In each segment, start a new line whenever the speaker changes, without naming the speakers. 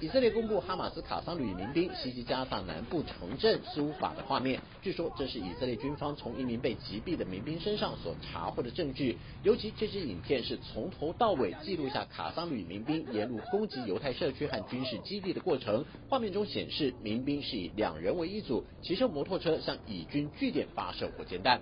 以色列公布哈马斯卡桑旅民兵袭击加萨南部城镇苏法的画面，据说这是以色列军方从一名被击毙的民兵身上所查获的证据。尤其这支影片是从头到尾记录下卡桑旅民兵沿路攻击犹太社区和军事基地的过程。画面中显示，民兵是以两人为一组，骑车摩托车向以军据点发射火箭弹。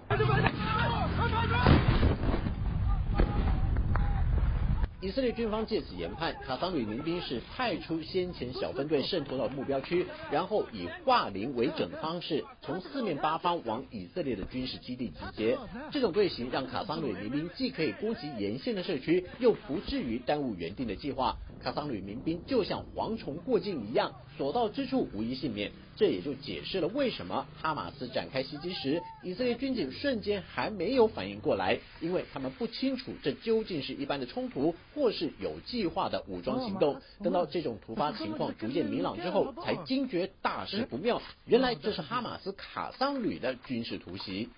以色列军方借此研判，卡桑旅民兵是派出先前小分队渗透到目标区，然后以化零为整的方式，从四面八方往以色列的军事基地集结。这种队形让卡桑旅民兵既可以攻击沿线的社区，又不至于耽误原定的计划。卡桑旅民兵就像蝗虫过境一样，所到之处无一幸免。这也就解释了为什么哈马斯展开袭击时，以色列军警瞬间还没有反应过来，因为他们不清楚这究竟是一般的冲突，或是有计划的武装行动。等到这种突发情况逐渐明朗之后，才惊觉大事不妙，原来这是哈马斯卡桑旅的军事突袭。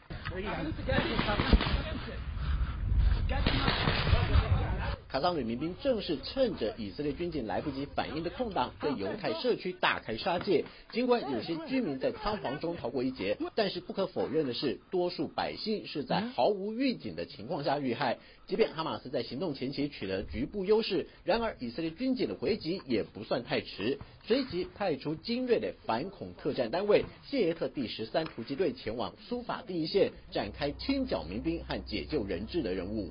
卡桑旅民兵正是趁着以色列军警来不及反应的空档，对犹太社区大开杀戒。尽管有些居民在仓皇中逃过一劫，但是不可否认的是，多数百姓是在毫无预警的情况下遇害。即便哈马斯在行动前期取得局部优势，然而以色列军警的回击也不算太迟，随即派出精锐的反恐特战单位谢耶特第十三突击队前往苏法第一线，展开清剿民兵和解救人质的任务。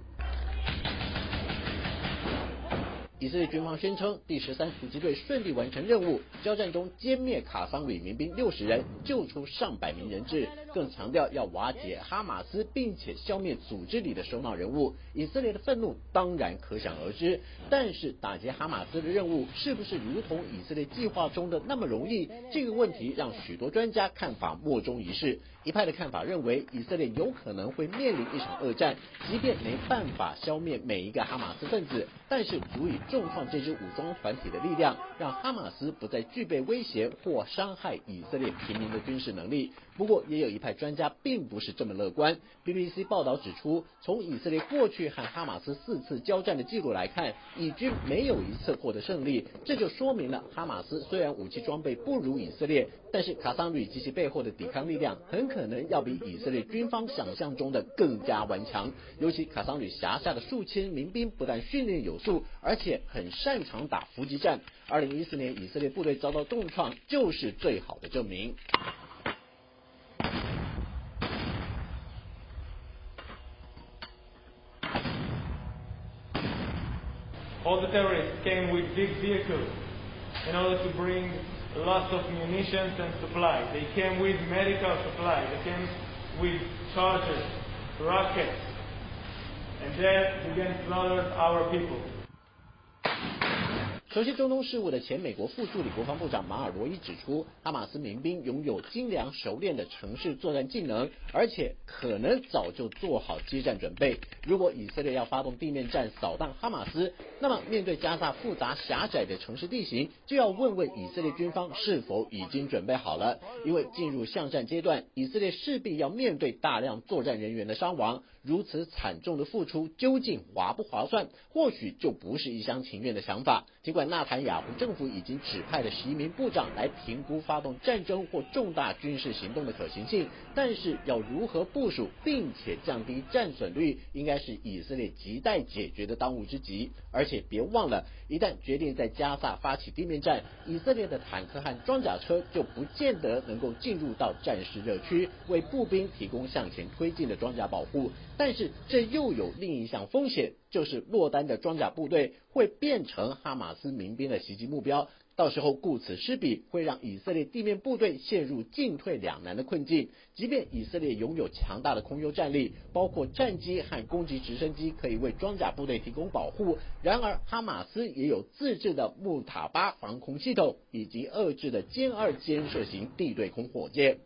以色列军方宣称，第十三突击队顺利完成任务，交战中歼灭卡桑旅民兵六十人，救出上百名人质，更强调要瓦解哈马斯，并且消灭组织里的首脑人物。以色列的愤怒当然可想而知，但是打击哈马斯的任务是不是如同以色列计划中的那么容易？这个问题让许多专家看法莫衷一是。一派的看法认为，以色列有可能会面临一场恶战，即便没办法消灭每一个哈马斯分子，但是足以重创这支武装团体的力量，让哈马斯不再具备威胁或伤害以色列平民的军事能力。不过，也有一派专家并不是这么乐观。BBC 报道指出，从以色列过去和哈马斯四次交战的记录来看，以军没有一次获得胜利，这就说明了哈马斯虽然武器装备不如以色列，但是卡桑旅及其背后的抵抗力量很。可能要比以色列军方想象中的更加顽强，尤其卡桑旅辖下的数千民兵不但训练有素，而且很擅长打伏击战。二零一四年以色列部队遭到重创，就是最好的证明。
Lots of munitions and supplies. They came with medical supplies. They came with charges, rockets, and then began slaughter our people.
熟悉中东事务的前美国副助理国防部长马尔罗伊指出，哈马斯民兵拥有精良熟练的城市作战技能，而且可能早就做好接战准备。如果以色列要发动地面战扫荡哈马斯，那么面对加萨复杂狭窄的城市地形，就要问问以色列军方是否已经准备好了。因为进入巷战阶段，以色列势必要面对大量作战人员的伤亡。如此惨重的付出，究竟划不划算？或许就不是一厢情愿的想法。尽管纳坦雅胡政府已经指派了十一名部长来评估发动战争或重大军事行动的可行性，但是要如何部署并且降低战损率，应该是以色列亟待解决的当务之急。而且别忘了，一旦决定在加萨发起地面战，以色列的坦克和装甲车就不见得能够进入到战事热区，为步兵提供向前推进的装甲保护。但是这又有另一项风险，就是落单的装甲部队会变成哈马斯民兵的袭击目标，到时候顾此失彼，会让以色列地面部队陷入进退两难的困境。即便以色列拥有强大的空优战力，包括战机和攻击直升机可以为装甲部队提供保护，然而哈马斯也有自制的木塔巴防空系统以及遏制的歼二监射型地对空火箭。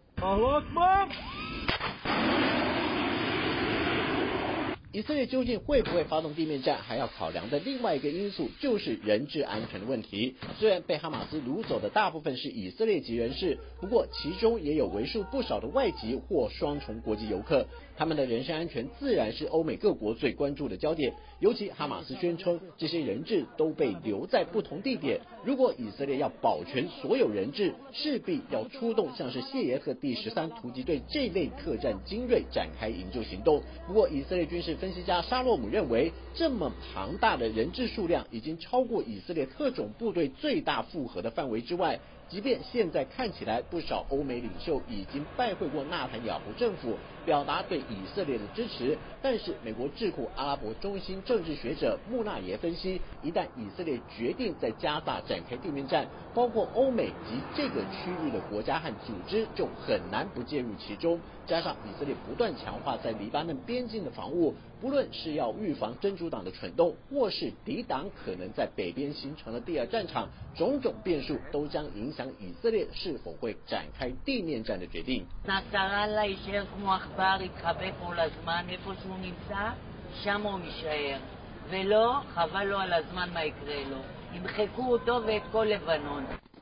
以色列究竟会不会发动地面战，还要考量的另外一个因素就是人质安全的问题。虽然被哈马斯掳走的大部分是以色列籍人士，不过其中也有为数不少的外籍或双重国籍游客。他们的人身安全自然是欧美各国最关注的焦点，尤其哈马斯宣称这些人质都被留在不同地点。如果以色列要保全所有人质，势必要出动像是谢耶赫第十三突击队这类特战精锐展开营救行动。不过，以色列军事分析家沙洛姆认为，这么庞大的人质数量已经超过以色列特种部队最大负荷的范围之外。即便现在看起来不少欧美领袖已经拜会过纳坦雅胡政府，表达对以色列的支持，但是美国智库阿拉伯中心政治学者穆纳耶分析，一旦以色列决定在加萨展开地面战，包括欧美及这个区域的国家和组织就很难不介入其中。加上以色列不断强化在黎巴嫩边境的防务，不论是要预防真主党的蠢动，或是抵挡可能在北边形成的第二战场，种种变数都将影。响以色列是否会展开地面战的决定。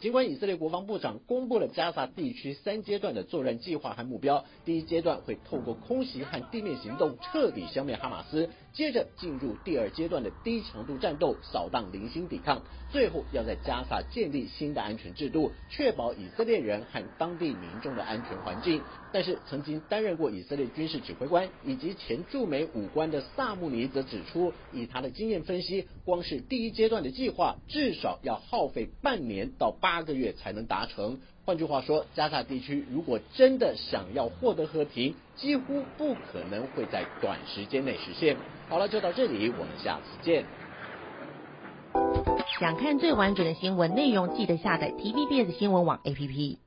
尽管以色列国防部长公布了加沙地区三阶段的作战计划和目标，第一阶段会透过空袭和地面行动彻底消灭哈马斯，接着进入第二阶段的低强度战斗，扫荡零星抵抗，最后要在加沙建立新的安全制度，确保以色列人和当地民众的安全环境。但是，曾经担任过以色列军事指挥官以及前驻美武官的萨穆尼则指出，以他的经验分析，光是第一阶段的计划至少要耗费半年到八八个月才能达成。换句话说，加沙地区如果真的想要获得和平，几乎不可能会在短时间内实现。好了，就到这里，我们下次见。
想看最完整的新闻内容，记得下载 TVBS 新闻网 APP。